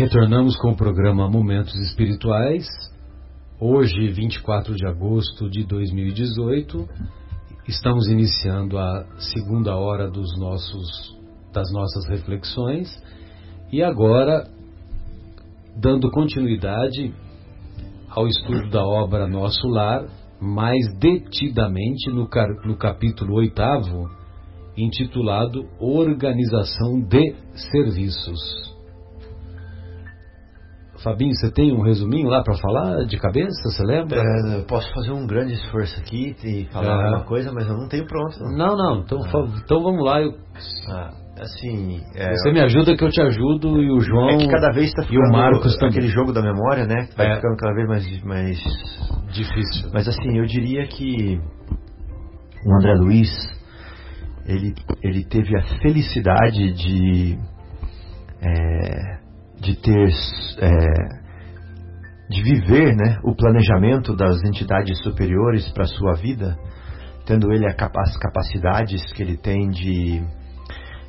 Retornamos com o programa Momentos Espirituais. Hoje, 24 de agosto de 2018, estamos iniciando a segunda hora dos nossos, das nossas reflexões e agora dando continuidade ao estudo da obra Nosso Lar, mais detidamente no, no capítulo oitavo, intitulado Organização de Serviços. Fabinho, você tem um resuminho lá para falar de cabeça? Você lembra? É, eu posso fazer um grande esforço aqui e falar é. uma coisa, mas eu não tenho pronto. Não, não. Então, ah. então vamos lá. Eu... Ah, assim, é, você me ajuda que eu te ajudo e o João é que cada vez está ficando e o Marcos também. aquele jogo da memória, né? Vai é. ficando cada vez mais, mais difícil. Mas assim, eu diria que o André Luiz ele, ele teve a felicidade de é, de ter é, de viver né, o planejamento das entidades superiores para a sua vida, tendo ele as capacidades que ele tem de,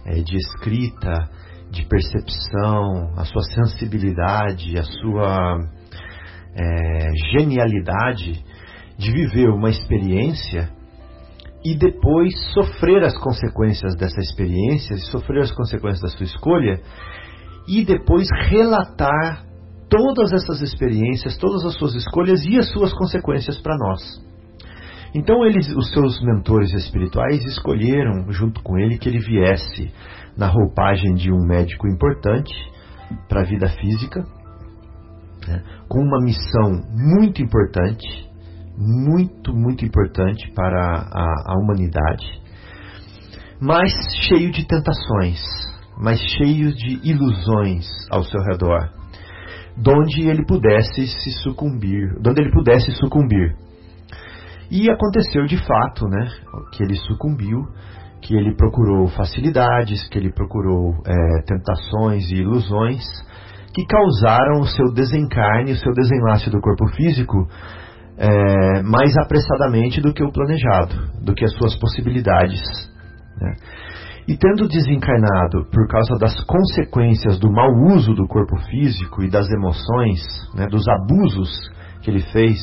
é, de escrita, de percepção, a sua sensibilidade, a sua é, genialidade de viver uma experiência e depois sofrer as consequências dessa experiência, sofrer as consequências da sua escolha e depois relatar todas essas experiências, todas as suas escolhas e as suas consequências para nós. Então eles, os seus mentores espirituais escolheram junto com ele que ele viesse na roupagem de um médico importante para a vida física, né, com uma missão muito importante, muito, muito importante para a, a humanidade, mas cheio de tentações, mas cheio de ilusões ao seu redor, donde ele pudesse se sucumbir, onde ele pudesse sucumbir. E aconteceu de fato, né, que ele sucumbiu, que ele procurou facilidades, que ele procurou é, tentações e ilusões que causaram o seu desencarne, o seu desenlace do corpo físico é, mais apressadamente do que o planejado, do que as suas possibilidades. Né? E tendo desencarnado por causa das consequências do mau uso do corpo físico e das emoções, né, dos abusos que ele fez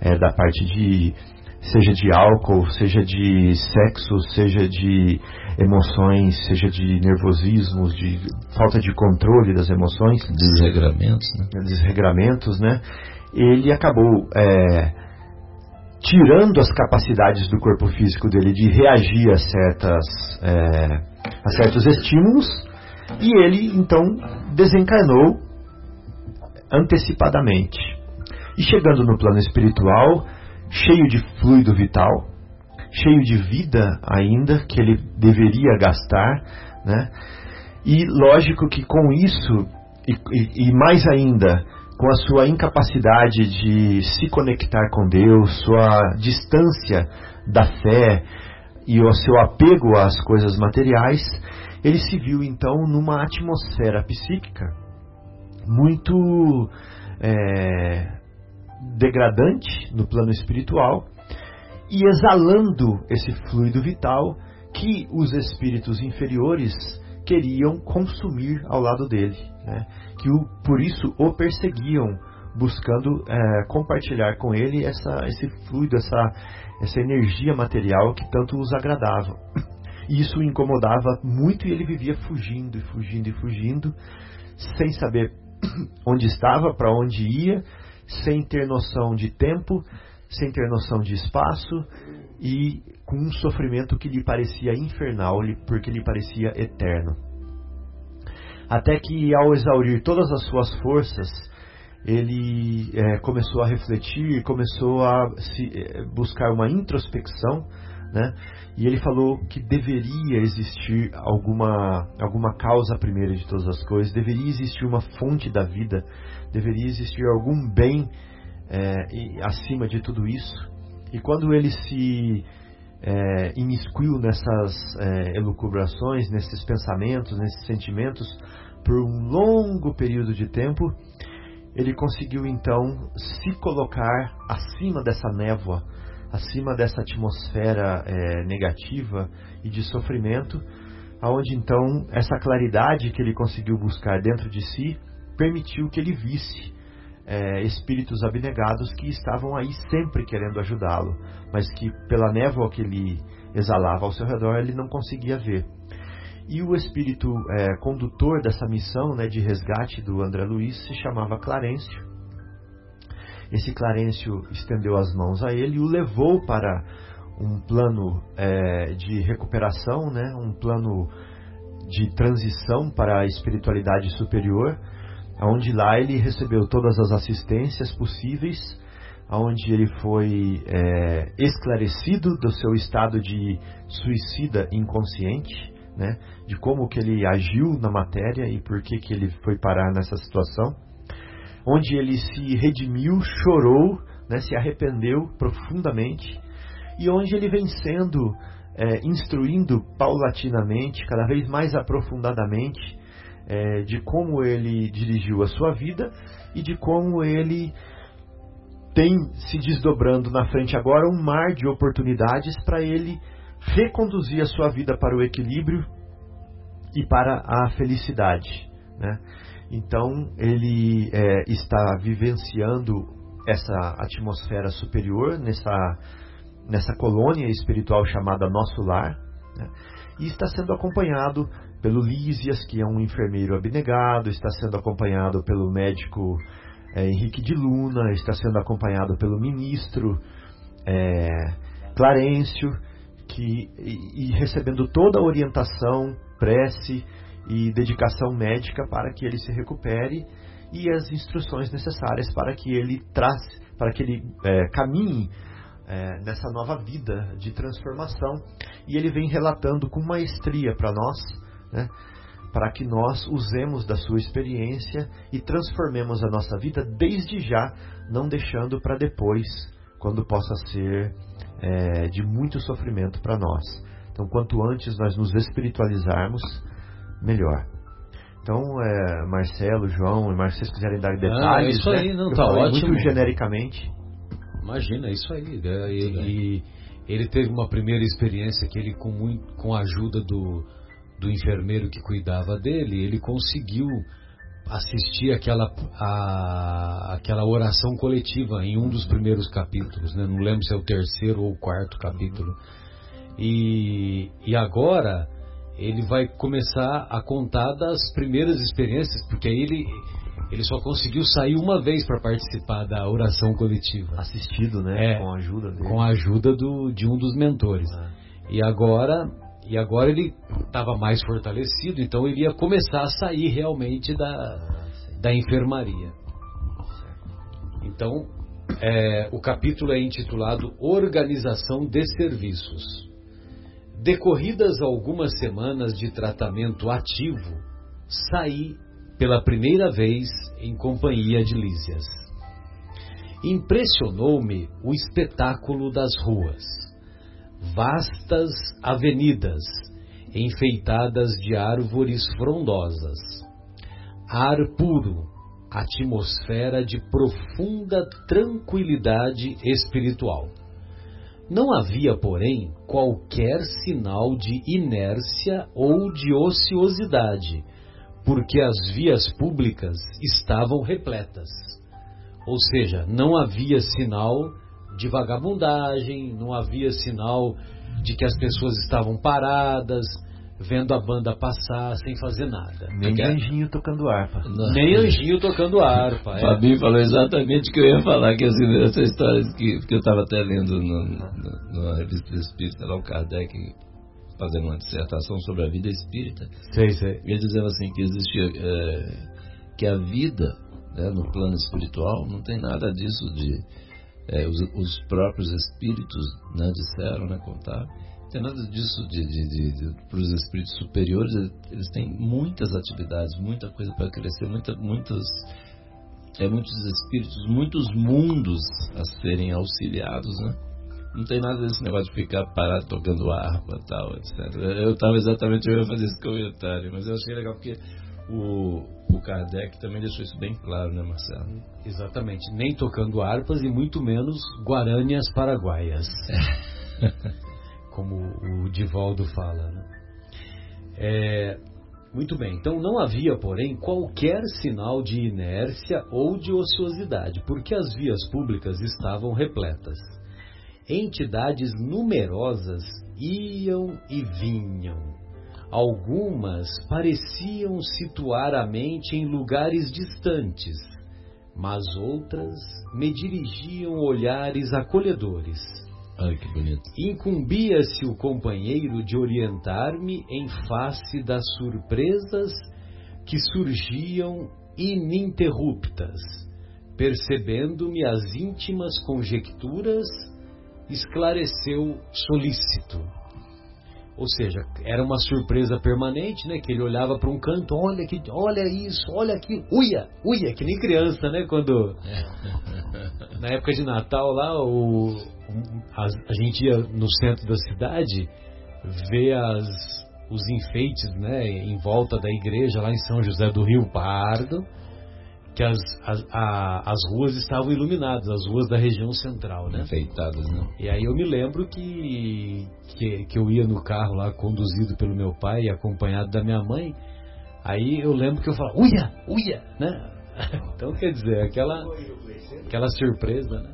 é, da parte de seja de álcool, seja de sexo, seja de emoções, seja de nervosismos, de falta de controle das emoções, desregramentos, né? desregramentos, né? Ele acabou é, tirando as capacidades do corpo físico dele de reagir a, certas, é, a certos estímulos, e ele então desencarnou antecipadamente. E chegando no plano espiritual, cheio de fluido vital, cheio de vida ainda que ele deveria gastar, né? E lógico que com isso, e, e, e mais ainda, com a sua incapacidade de se conectar com Deus, sua distância da fé e o seu apego às coisas materiais, ele se viu então numa atmosfera psíquica muito é, degradante no plano espiritual e exalando esse fluido vital que os espíritos inferiores queriam consumir ao lado dele, né? Que o, por isso o perseguiam, buscando é, compartilhar com ele essa, esse fluido, essa, essa energia material que tanto os agradava. E isso o incomodava muito e ele vivia fugindo e fugindo e fugindo, sem saber onde estava, para onde ia, sem ter noção de tempo, sem ter noção de espaço e com um sofrimento que lhe parecia infernal, porque lhe parecia eterno. Até que, ao exaurir todas as suas forças, ele é, começou a refletir, começou a se, é, buscar uma introspecção, né? E ele falou que deveria existir alguma, alguma causa primeira de todas as coisas, deveria existir uma fonte da vida, deveria existir algum bem é, acima de tudo isso. E quando ele se é, imiscuiu nessas é, elucubrações, nesses pensamentos, nesses sentimentos, por um longo período de tempo, ele conseguiu então se colocar acima dessa névoa, acima dessa atmosfera é, negativa e de sofrimento, aonde então essa claridade que ele conseguiu buscar dentro de si permitiu que ele visse é, espíritos abnegados que estavam aí sempre querendo ajudá-lo, mas que pela névoa que ele exalava ao seu redor ele não conseguia ver. E o espírito é, condutor dessa missão né, de resgate do André Luiz se chamava Clarencio. Esse Clarencio estendeu as mãos a ele e o levou para um plano é, de recuperação, né, um plano de transição para a espiritualidade superior, onde lá ele recebeu todas as assistências possíveis, onde ele foi é, esclarecido do seu estado de suicida inconsciente, né, de como que ele agiu na matéria e por que, que ele foi parar nessa situação, onde ele se redimiu, chorou, né, se arrependeu profundamente e onde ele vem sendo é, instruindo paulatinamente, cada vez mais aprofundadamente, é, de como ele dirigiu a sua vida e de como ele tem se desdobrando na frente agora um mar de oportunidades para ele reconduzir a sua vida para o equilíbrio e para a felicidade. Né? Então ele é, está vivenciando essa atmosfera superior nessa, nessa colônia espiritual chamada Nosso Lar né? e está sendo acompanhado pelo Lísias, que é um enfermeiro abnegado, está sendo acompanhado pelo médico é, Henrique de Luna, está sendo acompanhado pelo ministro é, Clarencio, que, e, e recebendo toda a orientação, prece e dedicação médica para que ele se recupere e as instruções necessárias para que ele trace, para que ele é, caminhe é, nessa nova vida de transformação. E ele vem relatando com maestria para nós, né, para que nós usemos da sua experiência e transformemos a nossa vida desde já, não deixando para depois, quando possa ser é, de muito sofrimento para nós. Então, quanto antes nós nos espiritualizarmos, melhor. Então, é, Marcelo, João e Marcelo, se vocês quiserem dar ah, detalhes, ah, isso né? aí, não, tá ótimo. Muito genericamente. Imagina, isso aí. Né? E, e, ele teve uma primeira experiência que ele, com, muito, com a ajuda do, do enfermeiro que cuidava dele, ele conseguiu assistir aquela, a, aquela oração coletiva em um dos primeiros capítulos, né? não lembro se é o terceiro ou o quarto capítulo. E, e agora ele vai começar a contar das primeiras experiências, porque aí ele, ele só conseguiu sair uma vez para participar da oração coletiva. Assistido, né? É, com a ajuda dele. Com a ajuda do, de um dos mentores. Ah. E agora e agora ele estava mais fortalecido, então ele ia começar a sair realmente da, da enfermaria. Então, é, o capítulo é intitulado Organização de Serviços. Decorridas algumas semanas de tratamento ativo, saí pela primeira vez em companhia de Lísias. Impressionou-me o espetáculo das ruas vastas avenidas enfeitadas de árvores frondosas, ar puro, atmosfera de profunda tranquilidade espiritual. Não havia, porém, qualquer sinal de inércia ou de ociosidade, porque as vias públicas estavam repletas. Ou seja, não havia sinal de vagabundagem, não havia sinal de que as pessoas estavam paradas, vendo a banda passar sem fazer nada. Nem anjinho tocando harpa. Não. Nem anjinho tocando harpa. É. Fabinho falou exatamente o que eu ia falar, que assim, essa história que, que eu estava até lendo no, no, numa revista espírita, lá o Kardec fazendo uma dissertação sobre a vida espírita. Sei, sei. Ele dizendo assim que existia é, que a vida né, no plano espiritual não tem nada disso de é, os, os, próprios espíritos né, disseram, né, contaram. Não tem nada disso de, de, de, de para os espíritos superiores, eles têm muitas atividades, muita coisa para crescer, muita, muitos, é, muitos espíritos, muitos mundos a serem auxiliados, né? Não tem nada desse negócio de ficar parado tocando harpa tal, etc. Eu estava exatamente eu ia fazer esse comentário, mas eu achei legal porque o, o Kardec também deixou isso bem claro, né, Marcelo? Exatamente. Nem tocando harpas e muito menos guaranias paraguaias. Como o Divaldo fala. Né? É, Muito bem, então não havia, porém, qualquer sinal de inércia ou de ociosidade, porque as vias públicas estavam repletas. Entidades numerosas iam e vinham. Algumas pareciam situar a mente em lugares distantes, mas outras me dirigiam olhares acolhedores Olha que bonito. Incumbia-se o companheiro de orientar-me em face das surpresas que surgiam ininterruptas. Percebendo-me as íntimas conjecturas, esclareceu solícito. Ou seja, era uma surpresa permanente, né? Que ele olhava para um canto, olha que, olha isso, olha aquilo, uia, uia, que nem criança, né? Quando na época de Natal lá, o, a, a gente ia no centro da cidade ver as, os enfeites, né? Em volta da igreja lá em São José do Rio Pardo que as, as, a, as ruas estavam iluminadas, as ruas da região central, né? Enfeitadas, né? E aí eu me lembro que, que, que eu ia no carro lá, conduzido pelo meu pai e acompanhado da minha mãe. Aí eu lembro que eu falava, uia, uia, né? Então quer dizer, aquela, aquela surpresa, né?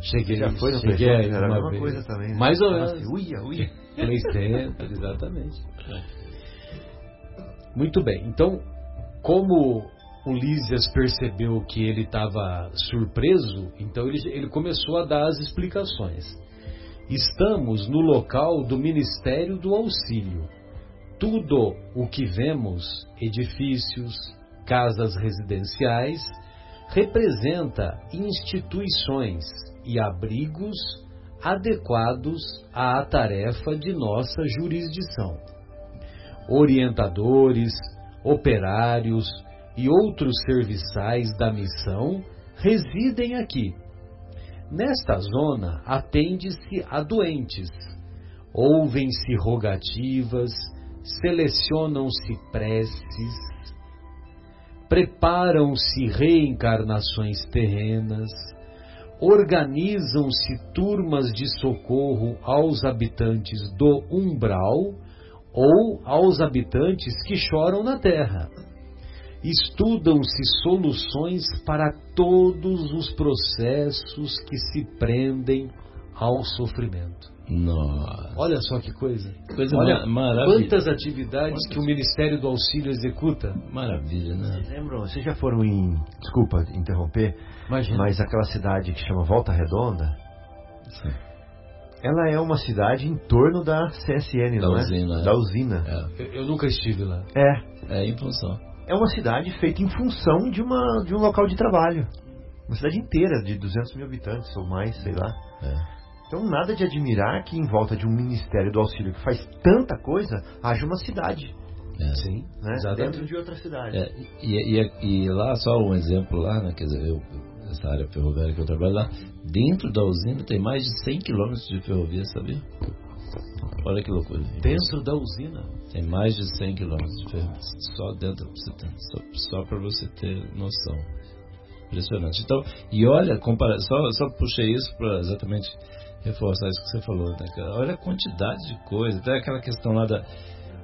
Cheguei, já foi no cheguei aí era uma vez. coisa também. Né? Mais ou menos. Uia, uia. Play Center, exatamente. Muito bem, então, como Lísias percebeu que ele estava surpreso, então ele, ele começou a dar as explicações. Estamos no local do Ministério do Auxílio. Tudo o que vemos, edifícios, casas residenciais, representa instituições e abrigos adequados à tarefa de nossa jurisdição. Orientadores, operários, e outros serviçais da missão residem aqui. Nesta zona atende-se a doentes, ouvem-se rogativas, selecionam-se preces, preparam-se reencarnações terrenas, organizam-se turmas de socorro aos habitantes do umbral ou aos habitantes que choram na terra estudam-se soluções para todos os processos que se prendem ao sofrimento. Nossa. Olha só que coisa. Coisa Olha maravilha. quantas atividades Quantas? que o Ministério do Auxílio executa. Maravilha, né? Vocês lembram? Vocês já foram em. Desculpa interromper, Imagina. mas aquela cidade que chama Volta Redonda? Sim. Ela é uma cidade em torno da CSN, da não usina, é? é? Da usina. É. Eu, eu nunca estive lá. É. É em função é uma cidade feita em função de, uma, de um local de trabalho. Uma cidade inteira de 200 mil habitantes ou mais, sei lá. É. Então, nada de admirar que em volta de um Ministério do Auxílio que faz tanta coisa, haja uma cidade. É. Sim, né? dentro de outra cidade. É, e, e, e, lá, só um exemplo lá, né, quer dizer, eu, essa área ferroviária que eu trabalho lá, dentro da usina tem mais de 100 quilômetros de ferrovia, sabia? Olha que loucura. Dentro da usina? Tem mais de 100 quilômetros de ferro. Só dentro, só, só para você ter noção. Impressionante. Então, e olha, compara, só, só puxei isso para exatamente reforçar isso que você falou. Né, Olha a quantidade de coisa. Até aquela questão lá da,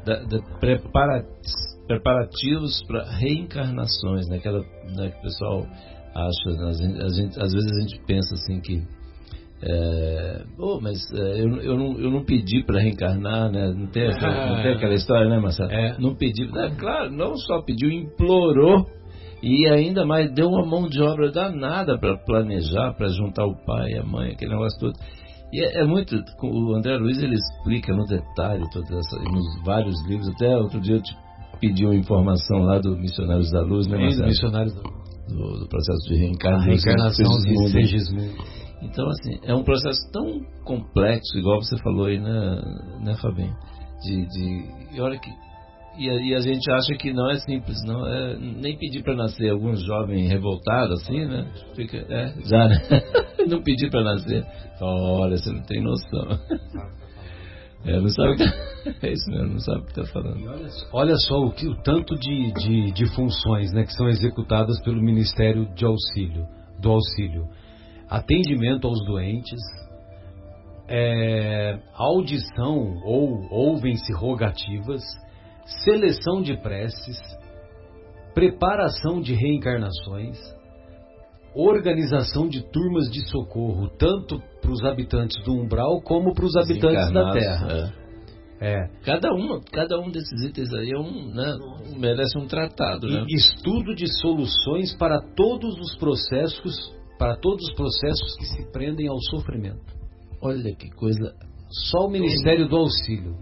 da, da prepara, preparativos para reencarnações, né? Aquela né, que o pessoal acha. Né, às vezes a gente pensa assim que é, oh, mas é, eu, eu, não, eu não pedi para reencarnar, né? Não tem, essa, não tem aquela história, né, Marcelo? É. Não pedi. É, claro, não só pediu, implorou e ainda mais deu uma mão de obra danada para planejar, para juntar o pai e a mãe, aquele negócio todo. E é, é, muito. O André Luiz ele explica no detalhe, todas essa, nos vários livros. Até outro dia eu te pedi uma informação lá do Missionários da Luz, né, Marcelo? Missionários da Luz. Do, do, processo de reencarnação. Reencarnação de Segismundo. Então, assim, é um processo tão complexo, igual você falou aí, né, né Fabinho? De, de, e olha que. E a, e a, gente acha que não é simples, não é nem pedir para nascer. Alguns jovens revoltados, assim, né? Fica, é, já, né? não pedir para nascer. Olha, você não tem noção. É, não sabe que, é isso mesmo, não sabe o que está falando. Olha, olha, só o, que, o tanto de, de, de funções né, que são executadas pelo Ministério de Auxílio, do Auxílio atendimento aos doentes, é, audição ou ouvem-se rogativas, seleção de preces, preparação de reencarnações, organização de turmas de socorro, tanto para os habitantes do umbral como para os habitantes da Terra. É. é. Cada, uma, cada um desses itens aí é um, né, merece um tratado. Né? Estudo de soluções para todos os processos, para todos os processos que se prendem ao sofrimento. Olha que coisa. Só o Ministério do Auxílio.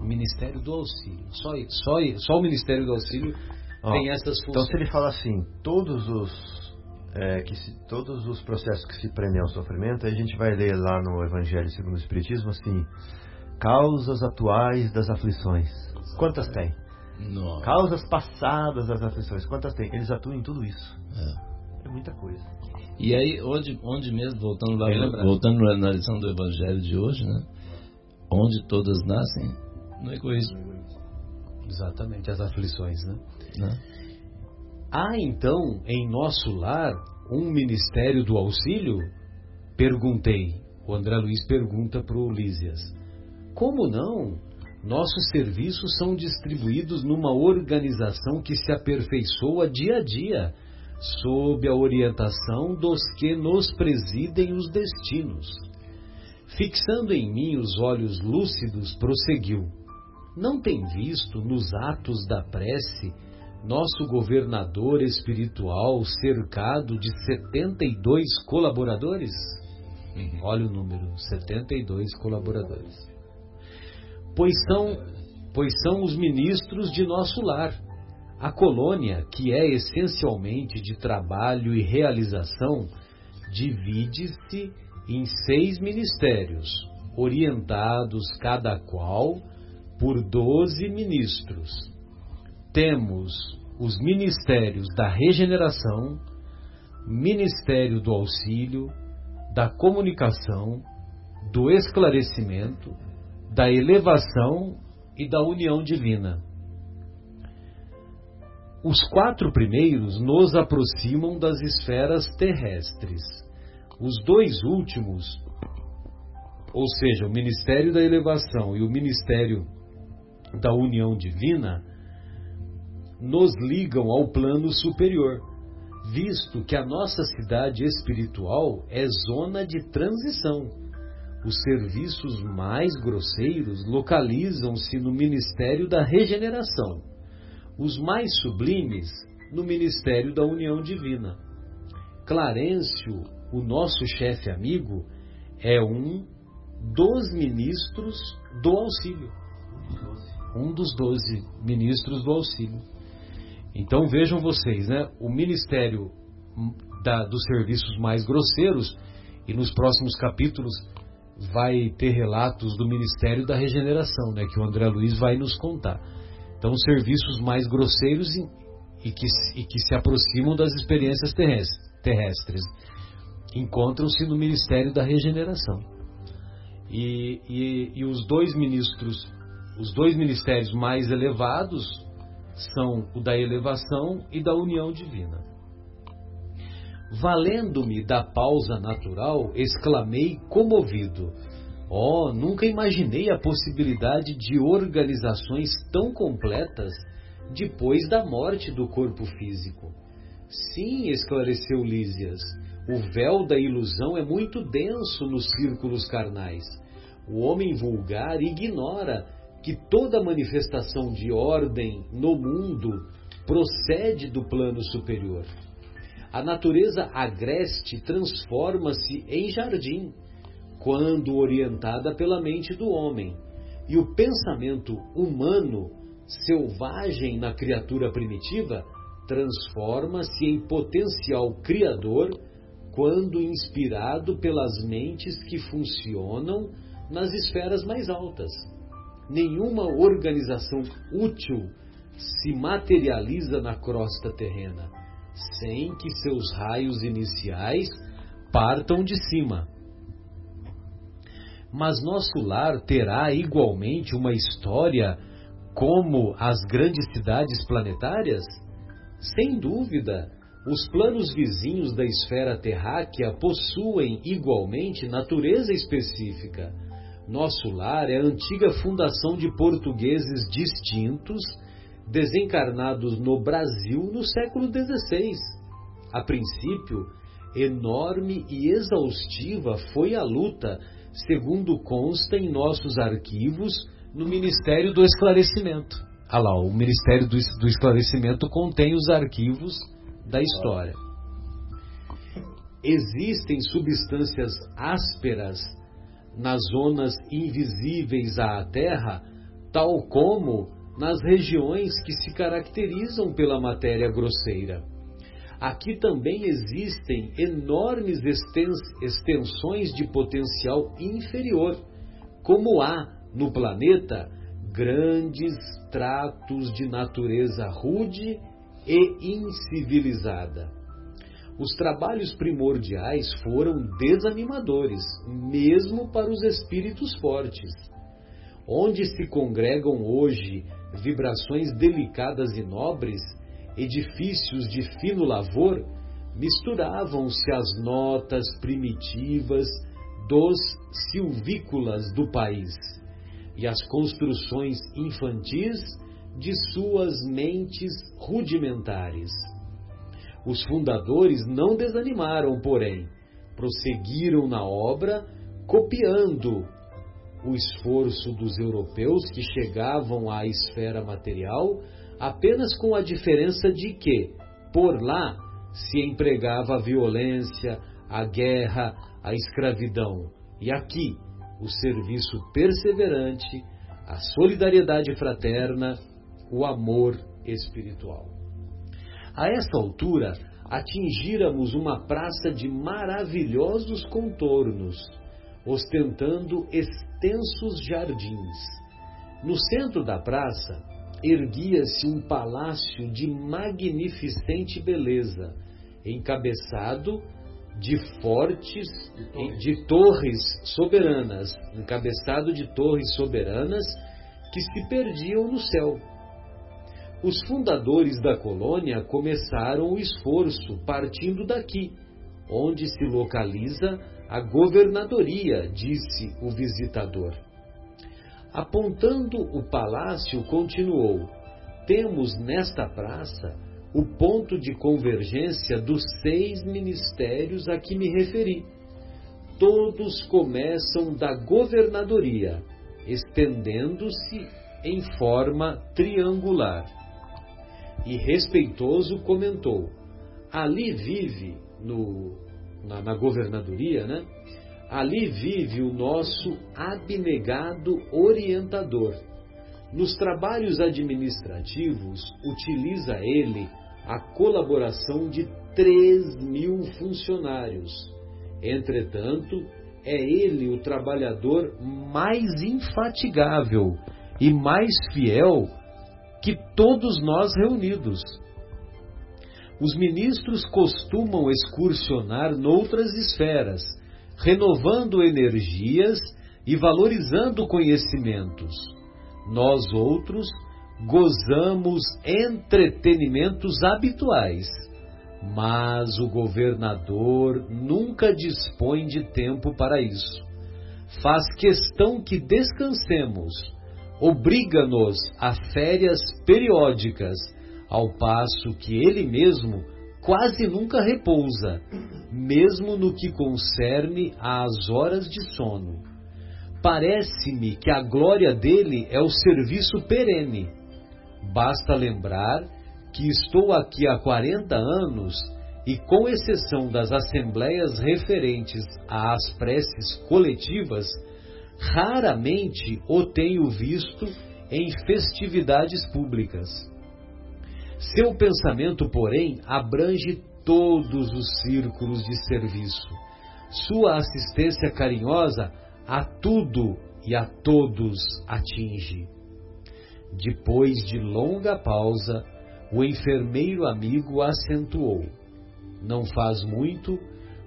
O Ministério do Auxílio. Só, só, só o Ministério do Auxílio tem essas funções. Então, se ele fala assim, todos os é, que se, todos os processos que se prendem ao sofrimento, aí a gente vai ler lá no Evangelho segundo o Espiritismo assim, causas atuais das aflições. Quantas tem? Nossa. Causas passadas das aflições. Quantas tem? Eles atuam em tudo isso. É, é muita coisa. E aí, onde, onde mesmo, voltando lá, voltando na lição do Evangelho de hoje, né? Onde todas nascem no egoísmo. Exatamente, as aflições, né? né? Há então em nosso lar um ministério do auxílio? Perguntei. O André Luiz pergunta para o Lísias. Como não? Nossos serviços são distribuídos numa organização que se aperfeiçoa dia a dia, sob a orientação dos que nos presidem os destinos. Fixando em mim os olhos lúcidos, prosseguiu: Não tem visto nos atos da prece nosso governador espiritual cercado de 72 colaboradores? Uhum. Olha o número: 72 colaboradores. Pois são, pois são os ministros de nosso lar. A colônia, que é essencialmente de trabalho e realização, divide-se em seis ministérios, orientados cada qual por doze ministros temos os ministérios da regeneração, ministério do auxílio, da comunicação, do esclarecimento, da elevação e da união divina. Os quatro primeiros nos aproximam das esferas terrestres. Os dois últimos, ou seja, o ministério da elevação e o ministério da união divina, nos ligam ao plano superior, visto que a nossa cidade espiritual é zona de transição. Os serviços mais grosseiros localizam-se no ministério da regeneração, os mais sublimes no ministério da união divina. Clarencio, o nosso chefe amigo, é um dos ministros do auxílio. Um dos doze ministros do auxílio. Então vejam vocês, né? O Ministério da, dos Serviços mais grosseiros, e nos próximos capítulos vai ter relatos do Ministério da Regeneração, né? Que o André Luiz vai nos contar. Então, os serviços mais grosseiros e, e, que, e que se aproximam das experiências terrestres encontram-se no Ministério da Regeneração. E, e, e, os dois ministros, os dois ministérios mais elevados são o da elevação e da união divina. Valendo-me da pausa natural, exclamei comovido: Oh, nunca imaginei a possibilidade de organizações tão completas depois da morte do corpo físico. Sim, esclareceu Lísias, o véu da ilusão é muito denso nos círculos carnais. O homem vulgar ignora que toda manifestação de ordem no mundo procede do plano superior. A natureza agreste transforma-se em jardim quando orientada pela mente do homem, e o pensamento humano, selvagem na criatura primitiva, transforma-se em potencial criador quando inspirado pelas mentes que funcionam nas esferas mais altas nenhuma organização útil se materializa na crosta terrena, sem que seus raios iniciais partam de cima. Mas nosso lar terá igualmente uma história como as grandes cidades planetárias? Sem dúvida, os planos vizinhos da esfera terráquea possuem igualmente natureza específica Nosso lar é a antiga fundação de portugueses distintos, desencarnados no Brasil no século XVI. A princípio, enorme e exaustiva foi a luta, segundo consta em nossos arquivos no Ministério do Esclarecimento. Ah lá, o Ministério do, do Esclarecimento contém os arquivos da história. Existem substâncias ásperas nas zonas invisíveis à Terra, tal como nas regiões que se caracterizam pela matéria grosseira. Aqui também existem enormes extensões de potencial inferior, como há no planeta grandes tratos de natureza rude e incivilizada. Os trabalhos primordiais foram desanimadores, mesmo para os espíritos fortes. Onde se congregam hoje vibrações delicadas e nobres, edifícios de fino lavor, misturavam-se as notas primitivas dos silvícolas do país e as construções infantis de suas mentes rudimentares. Os fundadores não desanimaram, porém, prosseguiram na obra, copiando o esforço dos europeus que chegavam à esfera material, apenas com a diferença de que, por lá, se empregava a violência, a guerra, a escravidão, e aqui o serviço perseverante, a solidariedade fraterna, o amor espiritual. A esta altura, atingíramos uma praça de maravilhosos contornos, ostentando extensos jardins. No centro da praça, erguia-se um palácio de magnificente beleza, encabeçado de fortes, de torres soberanas, encabeçado de torres soberanas que se perdiam no céu. Os fundadores da colônia começaram o esforço partindo daqui, onde se localiza a governadoria, disse o visitador. Apontando o palácio, continuou: Temos nesta praça o ponto de convergência dos seis ministérios a que me referi. Todos começam da governadoria, estendendo-se em forma triangular. E respeitoso comentou: ali vive, no, na, na governadoria, né? Ali vive o nosso abnegado orientador. Nos trabalhos administrativos, utiliza ele a colaboração de 3 mil funcionários. Entretanto, é ele o trabalhador mais infatigável e mais fiel que todos nós reunidos. Os ministros costumam excursionar noutras esferas, renovando energias e valorizando conhecimentos. Nós outros gozamos entretenimentos habituais, mas o governador nunca dispõe de tempo para isso. Faz questão que descansemos, obriga-nos a férias periódicas, ao passo que ele mesmo quase nunca repousa, mesmo no que concerne às horas de sono. Parece-me que a glória dele é o serviço perene Basta lembrar que estou aqui há 40 anos e, com exceção das assembleias referentes às preces coletivas, raramente o tenho visto em festividades públicas. Seu pensamento, porém, abrange todos os círculos de serviço. Sua assistência carinhosa a tudo e a todos atinge. Depois de longa pausa, o enfermeiro amigo acentuou: Não faz muito,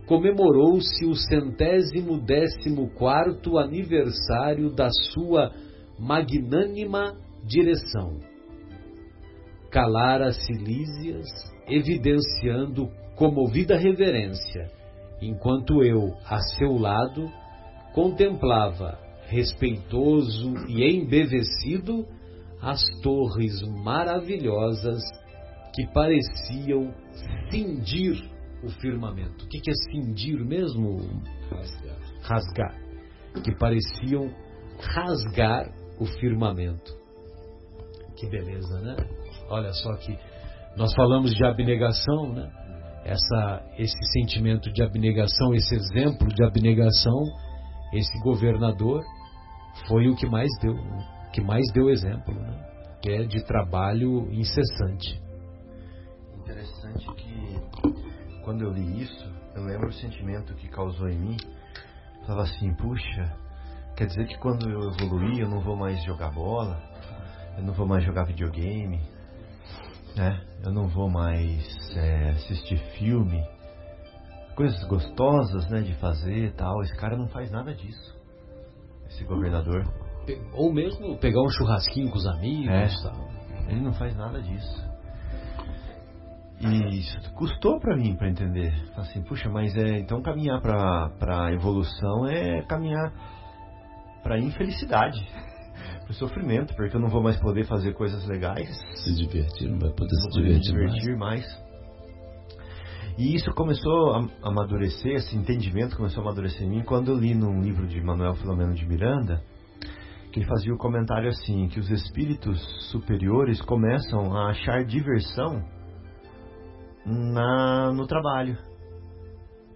comemorou-se o centésimo décimo quarto aniversário da sua magnânima direção. Calara Cilísias, evidenciando comovida reverência, enquanto eu, a seu lado, contemplava, respeitoso e embevecido as torres maravilhosas que pareciam cindir o firmamento. O que é cindir mesmo? Rasgar. Rasgar. Que pareciam rasgar o firmamento. Que beleza, né? Olha só que nós falamos de abnegação, né? Essa, esse sentimento de abnegação, esse exemplo de abnegação, esse governador foi o que mais deu, que mais deu exemplo, né? que é de trabalho incessante. Interessante que quando eu li isso, eu lembro o sentimento que causou em mim. Eu assim, puxa, quer dizer que quando eu evoluir eu não vou mais jogar bola, eu não vou mais jogar videogame, né? Eu não vou mais é, assistir filme, coisas gostosas, né, de fazer, tal. Esse cara não faz nada disso. Esse governador. Ou mesmo pegar um churrasquinho com os amigos, É. tal. Ele não faz nada disso. E isso custou pra mim pra entender. Assim, puxa, mas é então caminhar pra para evolução é caminhar pra infelicidade, pro sofrimento, porque eu não vou mais poder fazer coisas legais, Se divertir, não vai poder não se me divertir, mais. divertir mais. E isso começou a amadurecer, esse entendimento começou a amadurecer em mim quando eu li num livro de Manuel Filomeno de Miranda, que ele fazia o comentário assim, que os espíritos superiores começam a achar diversão na no trabalho.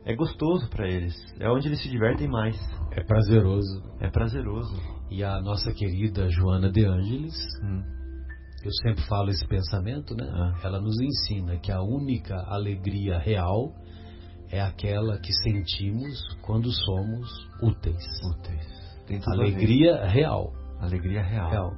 É gostoso para eles, é onde eles se divertem mais, É prazeroso. é prazeroso. E a nossa querida Joana de Ângeles, Hum. eu sempre falo esse pensamento, né? Ah. Ela nos ensina que a única alegria real é aquela que sentimos quando somos úteis. Úteis. Alegria real. Alegria real. real.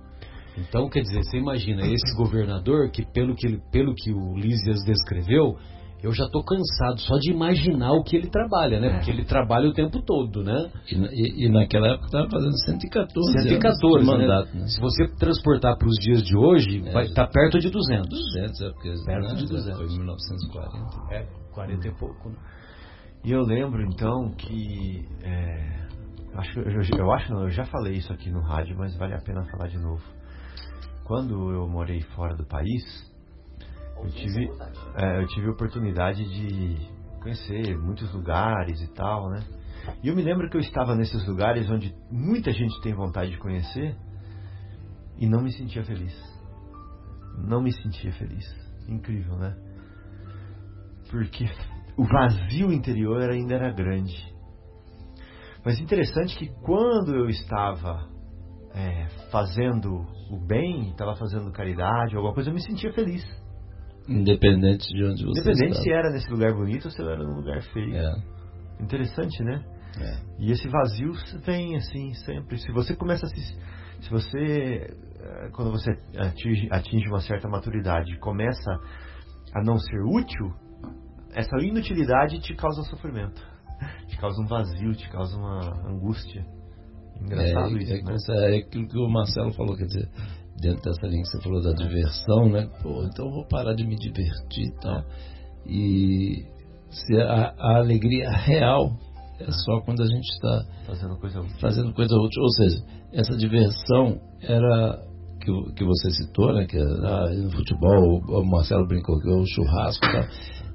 Então, quer dizer, você imagina esse governador que pelo que, pelo que o Lísias descreveu, eu já estou cansado só de imaginar o que ele trabalha, né? É. Porque ele trabalha o tempo todo, né? E, e- e naquela época estava fazendo 114, 114, anos né? mandato, né? Se você transportar para os dias de hoje, É, vai estar perto de 200. 200, é porque Perto né, de já 200. foi em 1940. É, 40 e pouco, né? E eu lembro então que. é, acho, eu- eu acho não, eu já falei isso aqui no rádio, mas vale a pena falar de novo. Quando eu morei fora do país, eu tive, é, eu tive oportunidade de conhecer muitos lugares e tal, né? E eu me lembro que eu estava nesses lugares onde muita gente tem vontade de conhecer e não me sentia feliz. Não me sentia feliz. Incrível, né? Porque o vazio interior ainda era grande. Mas interessante que quando eu estava é, fazendo o bem, estava fazendo caridade, alguma coisa, eu me sentia feliz. Independente de onde você Independente se estava. era nesse lugar bonito ou se era num lugar feio. É, Interessante, né? é. E esse vazio vem assim sempre. Se você começa a se, se você eh, quando você atinge, atinge uma certa maturidade, começa a não ser útil, essa inutilidade te causa sofrimento, te causa um vazio, te causa uma angústia. Engraçado é, isso, é, né? é, aquilo que o Marcelo falou, quer dizer, dentro dessa linha que você falou da diversão, né? Pô, então eu vou parar de me divertir e tal. E se a, a alegria real é só quando a gente está Fazendo coisa útil. fazendo coisa útil. Ou seja, essa diversão era que, que você citou, né? Que ah, no futebol, o Marcelo brincou que é o churrasco tal.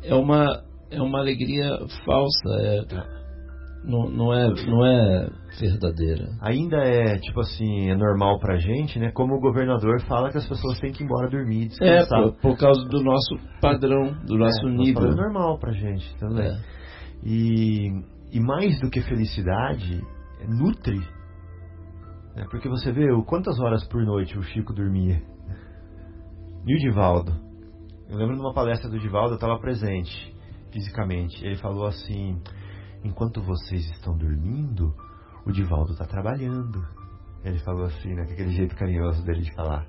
É uma, é uma alegria falsa, é, não, não, é, não é verdadeira. Ainda é, tipo assim, é normal pra gente, né? Como o governador fala que as pessoas têm que ir embora dormir, É, descansar. por, por causa do nosso padrão, do nosso É, nível. falamos normal pra gente também. É. E, e mais do que felicidade, é nutre. né? Porque você vê o quantas horas por noite o Chico dormia. E o Divaldo? Eu lembro de uma palestra do Divaldo, eu estava presente fisicamente. Ele falou assim: enquanto vocês estão dormindo, o Divaldo está trabalhando. Ele falou assim, né, com aquele jeito carinhoso dele de falar.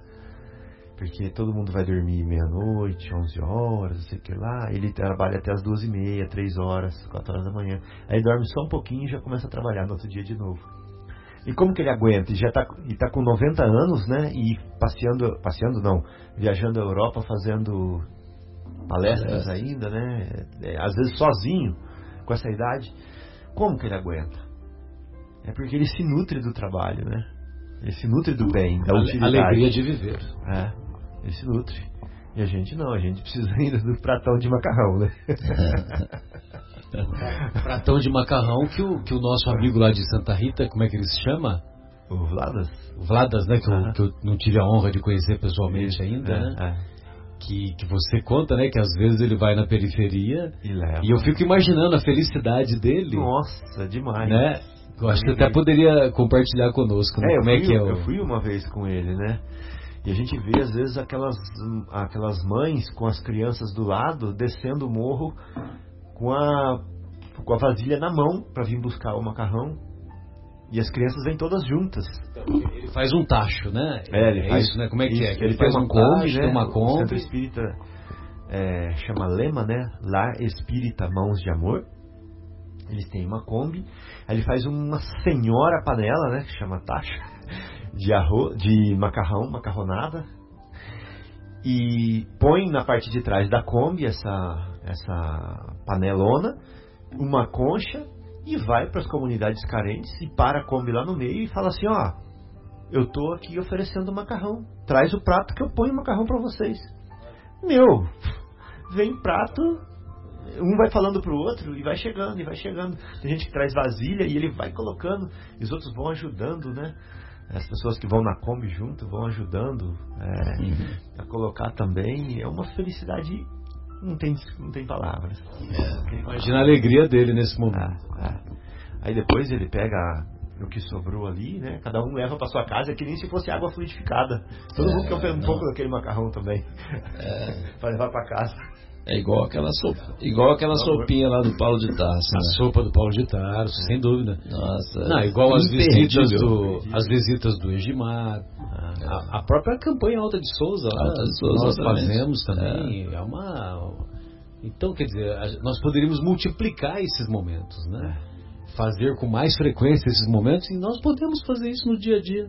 Porque todo mundo vai dormir meia-noite, 11 horas, não sei o que lá. Ele trabalha até as duas e meia, três horas, quatro horas da manhã. Aí dorme só um pouquinho e já começa a trabalhar no outro dia de novo. E como que ele aguenta? E já tá, e tá com 90 anos, né? E passeando, passeando não, viajando a Europa, fazendo palestras Palestra. ainda, né? É, às vezes sozinho, com essa idade. Como que ele aguenta? é porque ele se nutre do trabalho, né? Ele se nutre do bem, da utilidade. Alegria de viver. É, ele se nutre. E a gente não, a gente precisa ainda do pratão de macarrão, né? pratão de macarrão que o, que o nosso amigo lá de Santa Rita, como é que ele se chama? O Vladas. O Vladas, né? Que, eu, que eu não tive a honra de conhecer pessoalmente ainda, é, né? É. Que, que você conta, né? Que às vezes ele vai na periferia e, leva. e eu fico imaginando a felicidade dele. Nossa, demais. Né? Eu acho que até poderia compartilhar conosco, né? É, Como é fui, que é o... Eu fui uma vez com ele, né? E a gente vê às vezes aquelas, aquelas mães com as crianças do lado descendo o morro com a, com a vasilha na mão para vir buscar o macarrão. E as crianças vêm todas juntas. Ele faz um tacho, né? É, ele é faz, isso, né? Como é que é? Ele, ele faz uma um Kombi, tacho, né? Uma Kombi. O Centro Espírita é, chama Lema, né? Lá Espírita Mãos de Amor. Eles têm uma Kombi. Aí ele faz uma senhora panela, né? Que chama tacho. De, arroz, de macarrão, macarronada. E põe na parte de trás da Kombi essa, essa panelona, uma concha e vai para as comunidades carentes e para a Kombi lá no meio e fala assim, ó, eu tô aqui oferecendo macarrão, traz o prato que eu ponho macarrão para vocês. Meu, vem prato um vai falando pro outro e vai chegando, e vai chegando. Tem gente que traz vasilha e ele vai colocando, e os outros vão ajudando, né? As pessoas que vão na Kombi junto vão ajudando é, uhum. a colocar também. É uma felicidade, não tem, não tem palavras. É, imagina a alegria dele nesse momento. É, é. Aí depois ele pega o que sobrou ali, né? Cada um leva para sua casa, é que nem se fosse água fluidificada. Todo mundo quer um pouco daquele macarrão também, é. para levar para casa. É igual aquela sopa, igual aquela sopinha lá do Paulo de Tarso. A né? sopa do Paulo de Tarso, sem dúvida. Nossa. Não, igual as visitas do, as visitas do Egimar, a, a, própria campanha Alta de Souza, lá, Alta de Souza nós fazemos também. É. é. uma. Então, quer dizer, nós poderíamos multiplicar esses momentos, né? Fazer com mais frequência esses momentos e nós podemos fazer isso no dia a dia.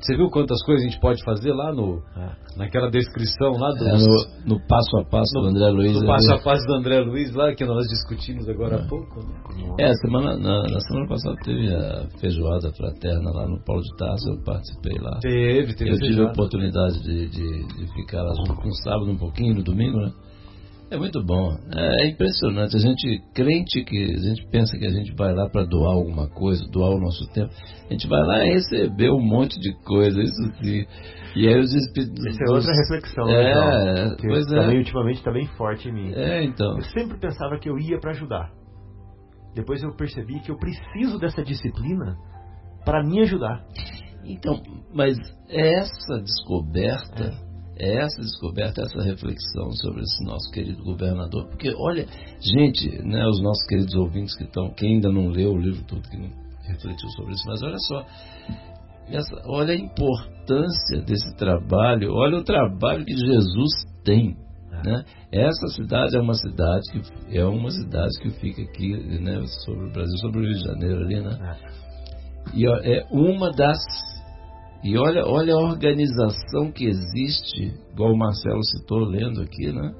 Você viu quantas coisas a gente pode fazer lá no, é. naquela descrição lá do. É, no, no, passo a passo no, do André Luiz. No passo a passo do André Luiz, lá que nós discutimos agora é. há pouco. Né? É, semana, na, na, semana passada teve a feijoada fraterna lá no Paulo de Tarso, eu participei lá. Teve, teve. Eu tive a oportunidade de, de, de ficar lá junto com o sábado um pouquinho, no domingo, né? É muito bom. É, impressionante. A gente crente que a gente pensa que a gente vai lá para doar alguma coisa, doar o nosso tempo. A gente vai lá receber um monte de coisa, isso sim. E aí os espíritos. Essa é outra reflexão, é, né, pois é. também ultimamente está bem forte em mim. É, então. Eu sempre pensava que eu ia para ajudar. Depois eu percebi que eu preciso dessa disciplina para me ajudar. Então, mas essa descoberta é é essa descoberta, essa reflexão sobre esse nosso querido governador. Porque, olha, gente, né, os nossos queridos ouvintes que estão, quem ainda não leu o livro todo, que não refletiu sobre isso, mas olha só, essa, olha a importância desse trabalho, olha o trabalho que Jesus tem. Né? Essa cidade é uma cidade que é uma cidade que fica aqui né, sobre o Brasil, sobre o Rio de Janeiro ali, né? E ó, é uma das e olha, olha a organização que existe, igual o Marcelo citou lendo aqui, né?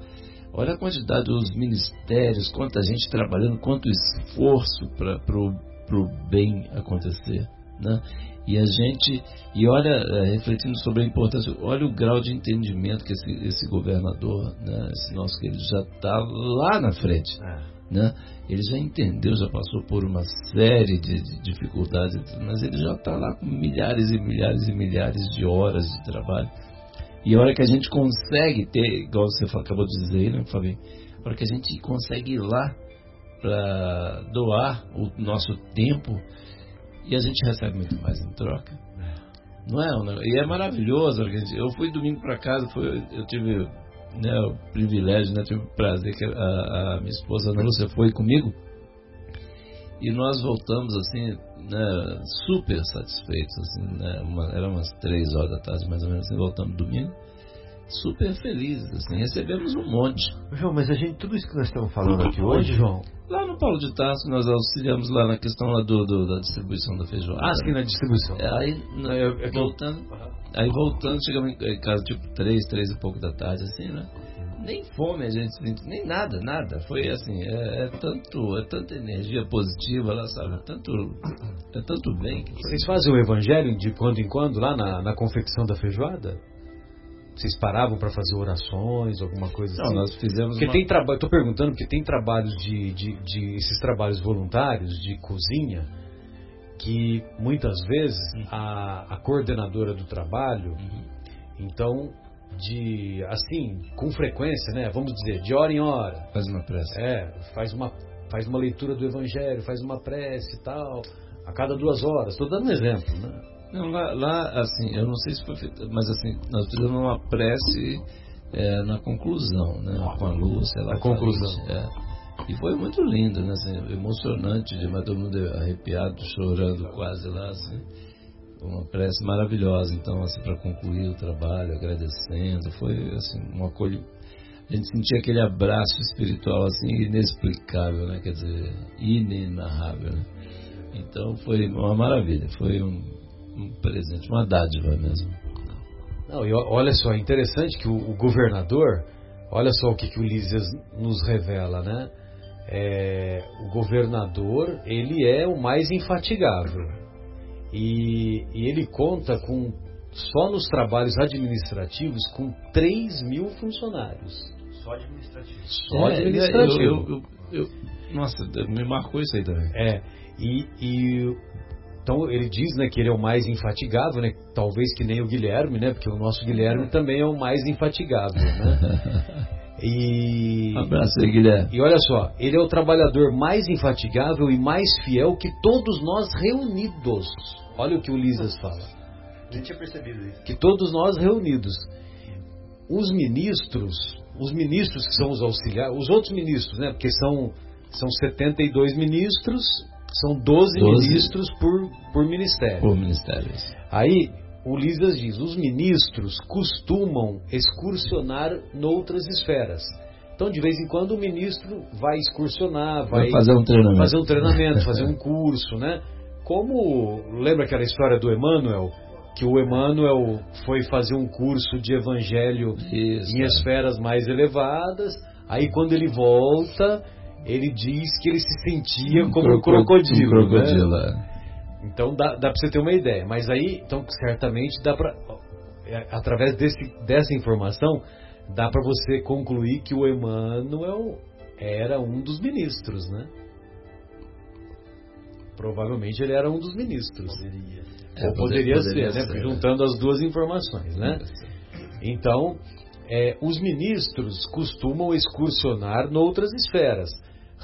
Olha a quantidade dos ministérios, quanta gente trabalhando, quanto esforço para o bem acontecer, né? E a gente, e olha, é, refletindo sobre a importância, olha o grau de entendimento que esse, esse governador, né, esse nosso querido, já está lá na frente. É. Né? Ele já entendeu, já passou por uma série de, de dificuldades, mas ele já está lá com milhares e milhares e milhares de horas de trabalho. E a hora que a gente consegue ter, igual você acabou de dizer, né, Fabinho? A hora que a gente consegue ir lá para doar o nosso tempo e a gente recebe muito mais em troca. Não é? E é maravilhoso. Eu fui domingo para casa, foi, eu tive né, o privilégio, né, tive o prazer que a, a minha esposa Ana Lúcia foi comigo. E nós voltamos assim, né, super satisfeitos, assim, né, uma, era umas três horas da tarde mais ou menos, assim, voltamos domingo, super felizes, assim, recebemos um monte. João, mas a gente, tudo isso que nós estamos falando aqui hoje, João, Lá no Paulo de Tarso nós auxiliamos lá na questão lá do, do da distribuição da feijoada. Ah, sim, na distribuição. É, aí, voltando, aí voltando, chegamos em casa tipo três, três e pouco da tarde, assim, né? nem fome a gente sentiu, nem nada, nada. Foi assim, é, é, tanto, é tanta energia positiva lá, sabe? É tanto, é tanto bem. Vocês fazem o evangelho de quando em quando lá na, na confecção da feijoada? Vocês paravam para fazer orações, alguma coisa Não, assim? nós fizemos. Porque uma... tem trabalho, estou perguntando porque tem trabalhos de, de, de, esses trabalhos voluntários de cozinha que muitas vezes a, a coordenadora do trabalho, então de assim com frequência, né? Vamos dizer de hora em hora. Faz uma prece. É, faz uma faz uma leitura do Evangelho, faz uma prece e tal, a cada duas horas. Estou dando um exemplo, né? Não, lá, lá, assim, eu não sei se foi feito, mas assim, nós fizemos uma prece é, na conclusão, né? Com a Lúcia, lá. Na conclusão. É. E foi muito lindo, né? Assim, emocionante, demais, todo mundo arrepiado, chorando quase lá, assim. Uma prece maravilhosa, então, assim, para concluir o trabalho, agradecendo. Foi, assim, um acolho. A gente sentia aquele abraço espiritual, assim, inexplicável, né? Quer dizer, inenarrável, né? Então, foi uma maravilha. Foi um, um presente, uma dádiva mesmo. Não, e olha só, é interessante que o, o governador, olha só o que, que o Lísias nos revela, né? É, o governador, ele é o mais infatigável. E, e, ele conta com, só nos trabalhos administrativos, com 3 mil funcionários. Só administrativos. Só é, administrativo. Eu, eu, eu, nossa, me marcou isso aí também. É, e, e então ele diz né, que ele é o mais infatigável, né, talvez que nem o Guilherme, né, porque o nosso Guilherme também é o mais infatigável. Né? E, um abraço aí, Guilherme. E olha só, ele é o trabalhador mais infatigável e mais fiel que todos nós reunidos. Olha o que o Lisas fala. Nem tinha percebido isso. Que todos nós reunidos. Os ministros, os ministros que são os auxiliares, os outros ministros, né? Porque são, são 72 ministros, são 12, 12. ministros por, por ministério. Por ministério. Aí, o Lisas diz: os ministros costumam excursionar noutras esferas. Então, de vez em quando, o ministro vai excursionar, vai, vai fazer um treinamento, fazer um treinamento, fazer um curso, né? Como lembra aquela história do Emmanuel, que o Emmanuel foi fazer um curso de evangelho Isso, em é. esferas mais elevadas. Aí, quando ele volta, ele diz que ele se sentia como um crocodilo. Um crocodilo, né? Então dá, dá para você ter uma ideia. Mas aí, então certamente dá para, através desse, dessa informação, dá para você concluir que o Emmanuel era um dos ministros, né? Provavelmente ele era um dos ministros. Poderia. É, Ou poderia, poderia ser, ser, né? Juntando as duas informações, né? Então, é, os ministros costumam excursionar noutras esferas,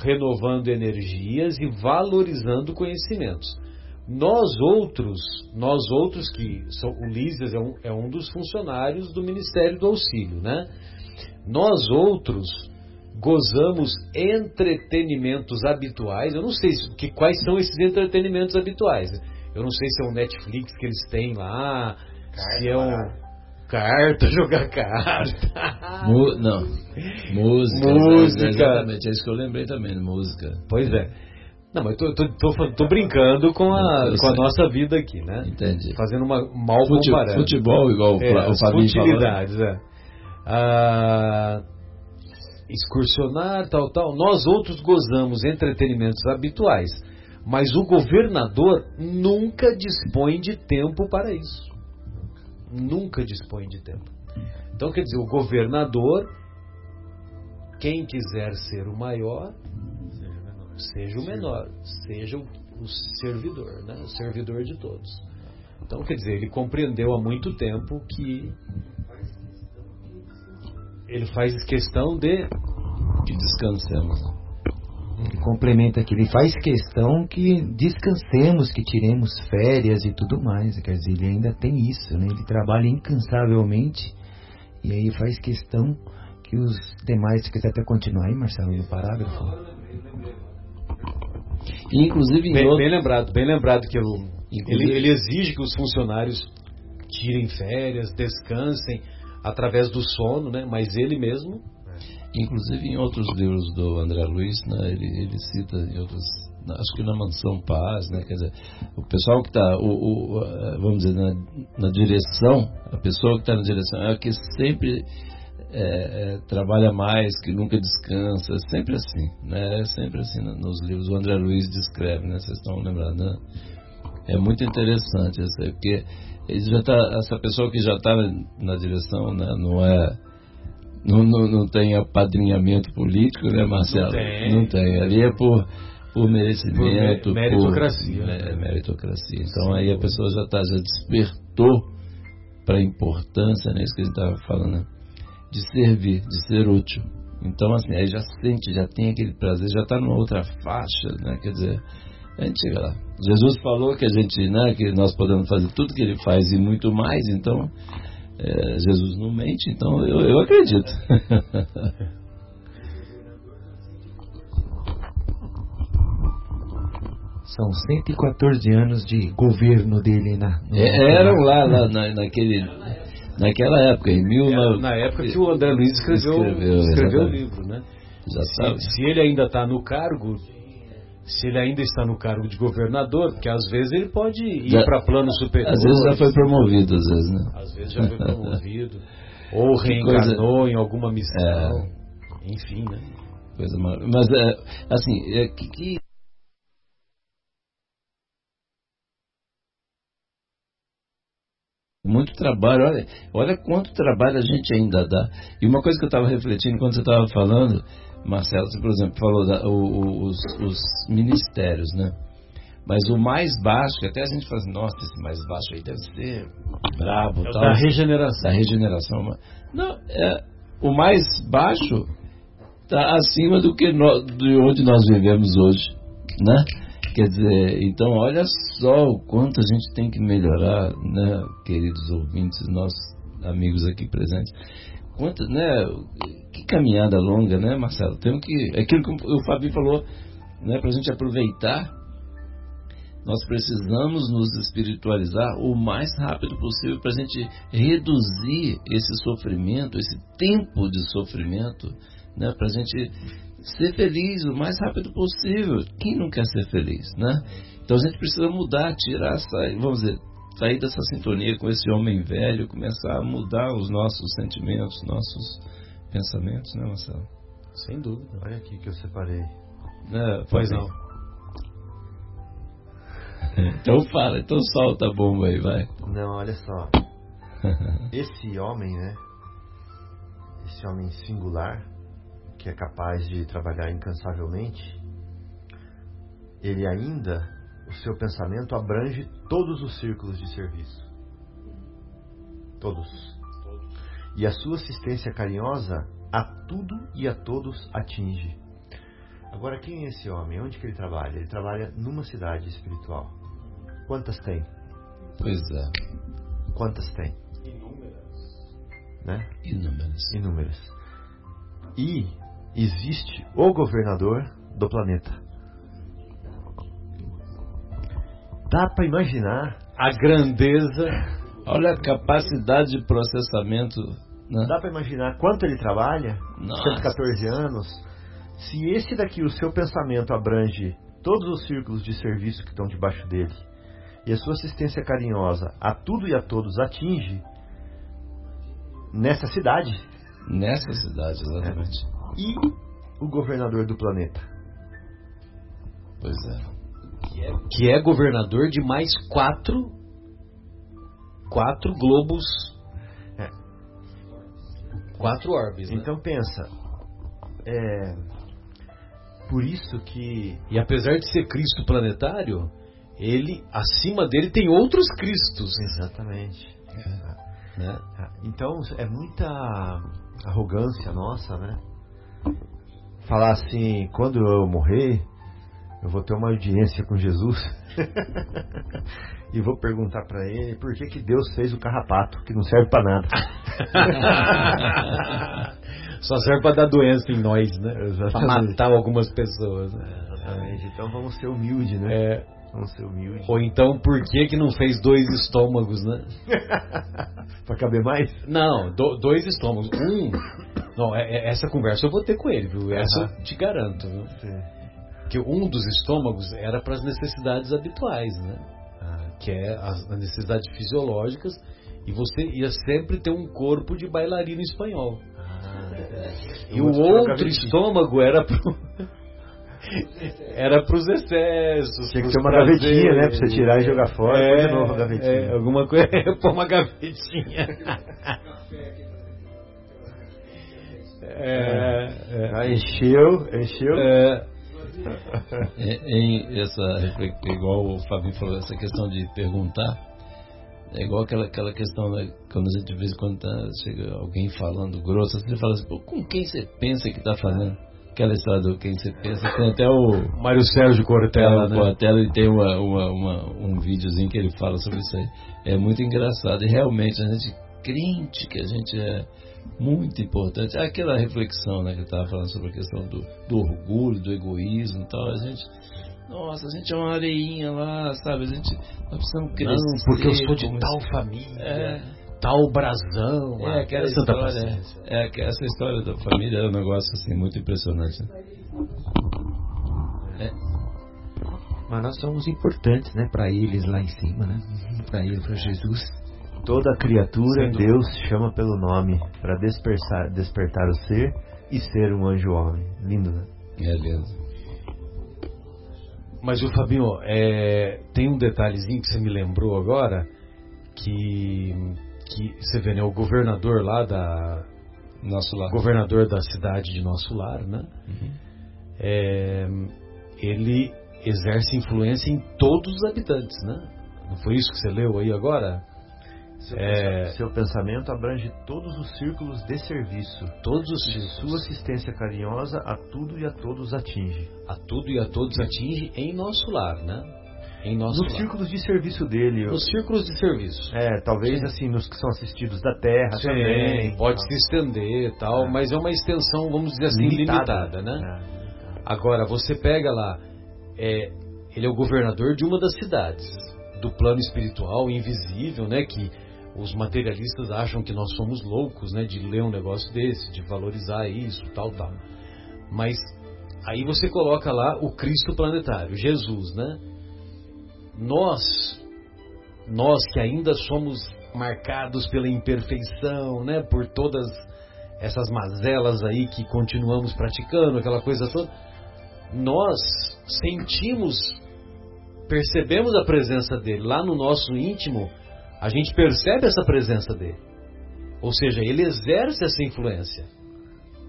renovando energias e valorizando conhecimentos. Nós outros, nós outros que são, o Lísias é um, é um dos funcionários do Ministério do Auxílio, né? Nós outros gozamos entretenimentos habituais. Eu não sei que, quais são esses entretenimentos habituais. Eu não sei se é um Netflix que eles têm lá, se é um carta, jogar carta. Mu não, música. Música. Exatamente, é isso que eu lembrei também, música. Pois é. Não, mas tô, tô, tô, tô brincando com a, com a nossa vida aqui, né? Entendi. Fazendo uma mal Fute, comparando. Futebol, igual é, o Fabinho futilidades, falou. é. Ah, excursionar, tal, tal. Nós outros gozamos entretenimentos habituais, mas o governador nunca dispõe de tempo para isso. Nunca dispõe de tempo. Então, quer dizer, o governador, quem quiser ser o maior, seja o menor, seja o, o servidor, né? o servidor de todos. Então, quer dizer, ele compreendeu há muito tempo que ele faz questão de que descansemos. Ele complementa aqui, ele faz questão que descansemos, que tiremos férias e tudo mais. Quer dizer, ele ainda tem isso, né? Ele trabalha incansavelmente e aí faz questão que os demais, se quiser até continuar aí, Marcelo, no parágrafo. E, inclusive, bem, outro... bem, lembrado, bem lembrado que eu, ele, ele exige que os funcionários tirem férias, descansem através do sono, né? Mas ele mesmo Inclusive em outros livros do André Luiz, né, ele, ele cita em outros, acho que na Mansão Paz, né, quer dizer, o pessoal que está, vamos dizer, na, na, direção, a pessoa que está na direção é a que sempre é, é, trabalha mais, que nunca descansa, é sempre assim, né? É sempre assim nos livros. O André Luiz descreve, né? Vocês estão lembrando, né? É muito interessante porque ele já tá, essa pessoa que já está na direção, né? Não é não, não, não tem apadrinhamento político, né, Marcelo? Não tem. Não tem. Ali é por, por merecimento, por meritocracia. Por, né, meritocracia. Então aí a pessoa já, tá, já despertou para a importância, né, isso que a gente estava falando, né, de servir, de ser útil. Então, assim, aí já sente, já tem aquele prazer, já está numa outra faixa, né, quer dizer, a gente chega lá. Jesus falou que a gente, né, que nós podemos fazer tudo que ele faz e muito mais, então é, Jesus não mente, então eu, eu acredito. São 114 anos de governo dele na. É, eram lá, lá na, naquele, naquela época, em mil. na época que o André Luiz escreveu, escreveu, escreveu o livro, né? Já sabe. Se, se ele ainda está no cargo, se ele ainda está no cargo de governador, porque às vezes ele pode ir para plano superior. Às vezes já foi promovido, às vezes, né? Às vezes já foi promovido. ou reencarnou coisa... em alguma missão. É... Enfim, né? Coisa mal... Mas, é, assim, é, que, que... Muito trabalho, olha, olha quanto trabalho a gente ainda dá. E uma coisa que eu estava refletindo quando você estava falando, Marcelo, você, por exemplo, falou da, o, o, os, os, ministérios, né? Mas o mais baixo, que até a gente fala assim, nossa, esse mais baixo aí deve ser brabo. É tal, da regeneração. Da regeneração. Não, é, o mais baixo está acima do que no, de onde nós vivemos hoje, né? Quer dizer, então olha só o quanto a gente tem que melhorar, né, queridos ouvintes, nossos amigos aqui presentes. Quanto, né, que caminhada longa, né, Marcelo? Temos que. Aquilo que o Fabio falou, né, para a gente aproveitar, nós precisamos nos espiritualizar o mais rápido possível para a gente reduzir esse sofrimento, esse tempo de sofrimento, né, para a gente ser feliz o mais rápido possível. Quem não quer ser feliz, né? Então a gente precisa mudar, tirar, sair, vamos dizer, sair dessa sintonia com esse homem velho, começar a mudar os nossos sentimentos, nossos pensamentos, né, Marcelo? Sem dúvida. Olha aqui que eu separei. É, pois não. então fala, então solta a bomba aí, vai. Não, olha só. Esse homem, né? Esse homem singular, que é capaz de trabalhar incansavelmente, ele ainda, o seu pensamento abrange todos os círculos de serviço. Todos. E a sua assistência carinhosa a tudo e a todos atinge. Agora, quem é esse homem? Onde que ele trabalha? Ele trabalha numa cidade espiritual. Quantas tem? Pois é. Quantas tem? Inúmeras. Né? Inúmeras. Inúmeras. E existe o governador do planeta. Dá para imaginar a grandeza, olha a capacidade de processamento. Né? Dá para imaginar quanto ele trabalha? Nossa. 114 anos. Se esse daqui, o seu pensamento abrange todos os círculos de serviço que estão debaixo dele, e a sua assistência carinhosa a tudo e a todos atinge nessa cidade. Nessa cidade, exatamente. E o governador do planeta. Pois é. Que é, que é governador de mais quatro quatro globos. É. Quatro orbes. Né? Então pensa. É, por isso que. E apesar de ser Cristo planetário, ele, acima dele, tem outros Cristos. Exatamente. É. Né? Então é muita arrogância nossa, né? falar assim, quando eu morrer, eu vou ter uma audiência com Jesus e vou perguntar para ele por que, que Deus fez o carrapato, que não serve para nada. Só serve para dar doença em nós, né? Para matar algumas pessoas. Né? Exatamente. Então vamos ser humildes, né? É. Vamos ser humildes. Ou então, por que que não fez dois estômagos, né? para caber mais? Não, do, dois estômagos. Um não, é, é, essa conversa eu vou ter com ele, viu? Essa uhum. eu te garanto, viu? Sim. Que um dos estômagos era para as necessidades habituais, né? Ah, que é as necessidades fisiológicas e você ia sempre ter um corpo de bailarino espanhol. Ah, E o outro estômago era pro. Era pros excessos. Tinha que ter uma prazeres. gavetinha, né? Pra você tirar e jogar fora. É, de novo gavetinha. É, alguma coisa. Pôr uma gavetinha. É, é. Encheu, encheu. É, em essa, igual o Fabinho falou, essa questão de perguntar, é igual aquela, aquela questão, né, quando a gente de vez em quando tá, chega alguém falando grosso, você fala assim, com quem você pensa que está falando? Aquela história do quem você pensa, tem até o Mário Sérgio Cortella, né? Cortella e tem uma, uma, uma, um videozinho que ele fala sobre isso aí. É muito engraçado e realmente a gente crente que a gente é muito importante. É aquela reflexão né, que eu estava falando sobre a questão do, do orgulho, do egoísmo e tal. A gente, nossa, a gente é uma areinha lá, sabe? A gente, nós precisamos crescer. Não, porque eu sou de tal família. É, tal brasão. É, aquela história, é, é, essa história da família é um negócio assim, muito impressionante. Né? É. Mas nós somos importantes, né, para eles lá em cima, né? Para ele, para Jesus. Toda criatura Deus chama pelo nome para despertar, despertar o ser e ser um anjo homem. Lindo, né? É lindo. Mas o Fabinho, é, tem um detalhezinho que você me lembrou agora que que você vê, né, o governador lá da nosso lar, governador da cidade de nosso lar, né? Uhum. É, ele exerce influência em todos os habitantes, né? Não foi isso que você leu aí agora? Seu, é... seu, pensamento abrange todos os círculos de serviço. Todos os círculos. Sua assistência carinhosa a tudo e a todos atinge. A tudo e a todos atinge em nosso lar, né? Em nosso nos lar. círculos de serviço dele. Nos círculos de serviço. É, talvez Sim. assim, nos que são assistidos da terra Sim, também. Pode tal. se estender tal, é. mas é uma extensão, vamos dizer assim, limitada, limitada né? É. Agora, você pega lá, é, ele é o governador de uma das cidades, do plano espiritual invisível, né? Que os materialistas acham que nós somos loucos, né, de ler um negócio desse, de valorizar isso, tal, tal. Mas aí você coloca lá o Cristo planetário, Jesus, né? Nós, nós que ainda somos marcados pela imperfeição, né, por todas essas mazelas aí que continuamos praticando, aquela coisa toda, nós sentimos, percebemos a presença dele lá no nosso íntimo a gente percebe essa presença dele. Ou seja, ele exerce essa influência.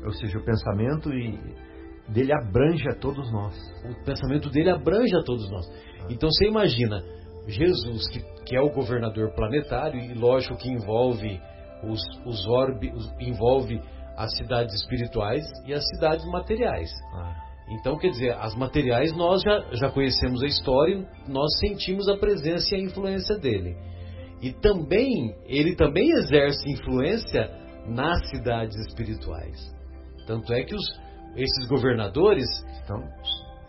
Ou seja, o pensamento dele abrange a todos nós. O pensamento dele abrange a todos nós. Então você imagina Jesus, que, que é o governador planetário, e lógico que envolve os, os orbes, envolve as cidades espirituais e as cidades materiais. Ah. Então, quer dizer, as materiais nós já, já conhecemos a história, nós sentimos a presença e a influência dele. E também, ele também exerce influência nas cidades espirituais. Tanto é que os, esses governadores estão,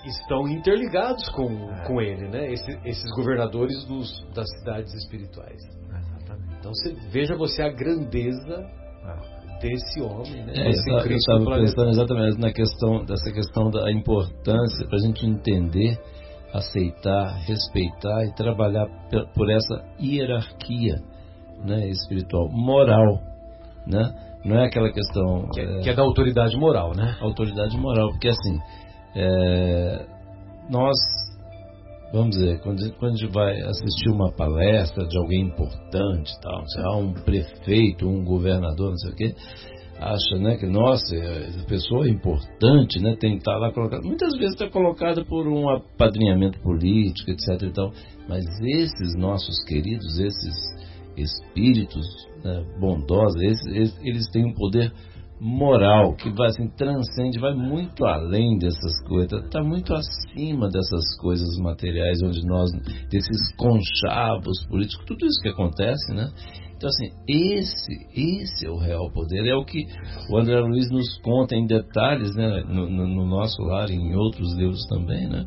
estão interligados com, é. com ele, né? Esse, esses governadores dos, das cidades espirituais. Exatamente. Então você, veja você a grandeza é. desse homem, né? É, Esse eu estava pensando exatamente na questão dessa questão da importância para a gente entender aceitar, respeitar e trabalhar por essa hierarquia né, espiritual, moral, né? Não é aquela questão que é, é, que é da autoridade moral, né? Autoridade moral, porque assim é, nós vamos dizer quando a, gente, quando a gente vai assistir uma palestra de alguém importante, tal, sei lá, um prefeito, um governador, não sei o quê, acha né, que, nossa, a pessoa é importante, né, tem que estar lá colocada. Muitas vezes está colocada por um apadrinhamento político, etc. E tal. Mas esses nossos queridos, esses espíritos né, bondosos, esses, eles têm um poder moral que vai assim, transcende, vai muito além dessas coisas, está muito acima dessas coisas materiais, onde nós, desses conchavos políticos, tudo isso que acontece, né? Então, assim, esse, esse é o real poder. É o que o André Luiz nos conta em detalhes, né, no, no, no nosso lar em outros livros também, né?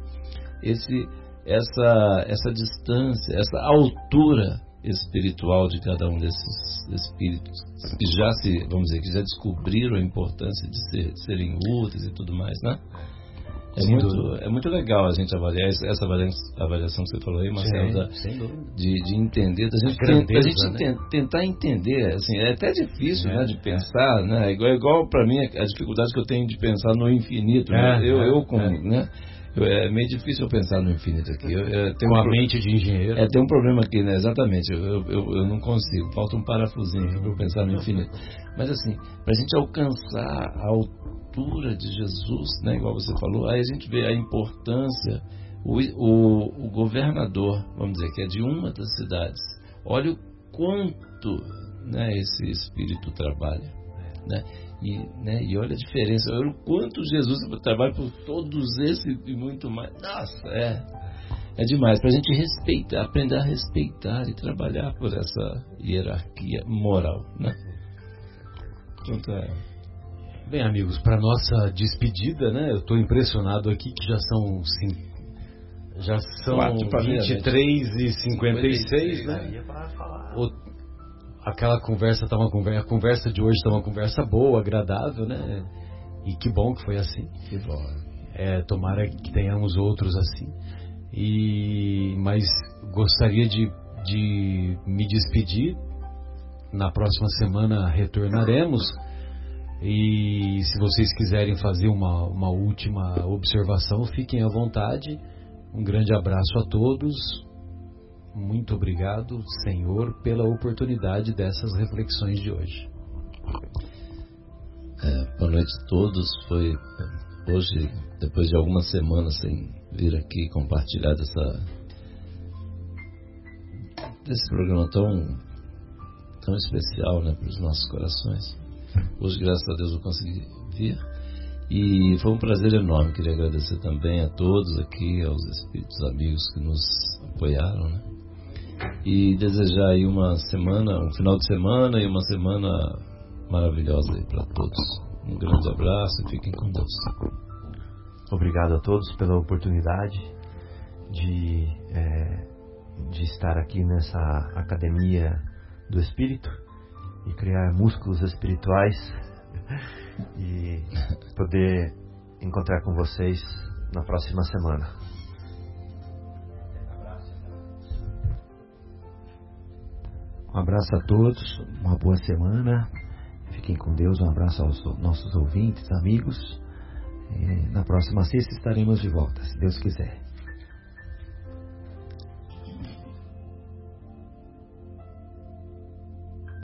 Esse, essa, essa distância, essa altura espiritual de cada um desses espíritos que já se, vamos dizer, que já descobriram a importância de, ser, de serem úteis e tudo mais, né? É muito, é muito legal a gente avaliar essa avaliação que você falou aí, Marcelo, da, de, de entender, da gente, grandeza, gente né? tentar entender, assim, é até difícil é, né, de pensar, né? Igual, igual para mim a dificuldade que eu tenho de pensar no infinito, né? É, eu, é, eu como, é. né? É meio difícil eu pensar no infinito aqui. Eu, eu Com um a mente de engenheiro. É, tem um problema aqui, né? Exatamente. Eu, eu, eu não consigo. Falta um parafusinho para eu pensar no infinito. Mas assim, para a gente alcançar a altura de Jesus, né? Igual você falou, aí a gente vê a importância. O, o, o governador, vamos dizer, que é de uma das cidades, olha o quanto né, esse espírito trabalha. Né? E, né, e olha a diferença, olha o quanto Jesus trabalha por todos esses e muito mais. Nossa, é, é demais. Para a gente respeitar, aprender a respeitar e trabalhar por essa hierarquia moral. Né? Quanto é. Bem, amigos, para nossa despedida, né? Eu estou impressionado aqui que já são cinco, já são 23 e 56, né? O, aquela conversa tá uma conversa, a conversa de hoje está uma conversa boa, agradável, né? E que bom que foi assim. Que bom. É, tomara que tenhamos outros assim. E mas gostaria de, de me despedir. Na próxima semana retornaremos. E se vocês quiserem fazer uma, uma última observação, fiquem à vontade. Um grande abraço a todos. Muito obrigado, Senhor, pela oportunidade dessas reflexões de hoje. É, boa noite a todos. Foi hoje, depois de algumas semanas sem vir aqui compartilhar desse programa tão tão especial, né, para os nossos corações. Hoje, graças a Deus, eu consegui vir. E foi um prazer enorme. Queria agradecer também a todos aqui, aos espíritos amigos que nos apoiaram, né? E desejar aí uma semana, um final de semana e uma semana maravilhosa aí para todos. Um grande abraço e fiquem com Deus. Obrigado a todos pela oportunidade de, é, de estar aqui nessa academia do Espírito e criar músculos espirituais e poder encontrar com vocês na próxima semana. Um abraço a todos, uma boa semana. Fiquem com Deus. Um abraço aos nossos ouvintes, amigos. E na próxima sexta estaremos de volta, se Deus quiser.